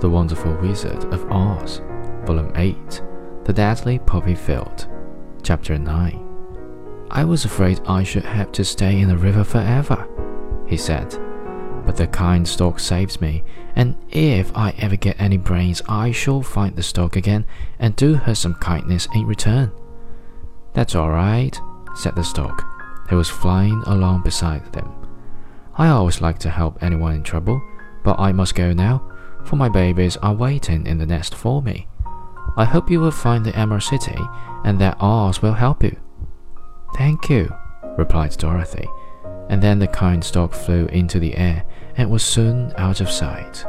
The Wonderful Wizard of Oz, Volume 8 The Deadly Poppy Field, Chapter 9. I was afraid I should have to stay in the river forever, he said. But the kind stork saved me, and if I ever get any brains, I shall find the stork again and do her some kindness in return. That's all right, said the stork, who was flying along beside them. I always like to help anyone in trouble, but I must go now, for my babies are waiting in the nest for me. I hope you will find the Emerald City and that Oz will help you. Thank you, replied Dorothy, and then the kind stork flew into the air and was soon out of sight.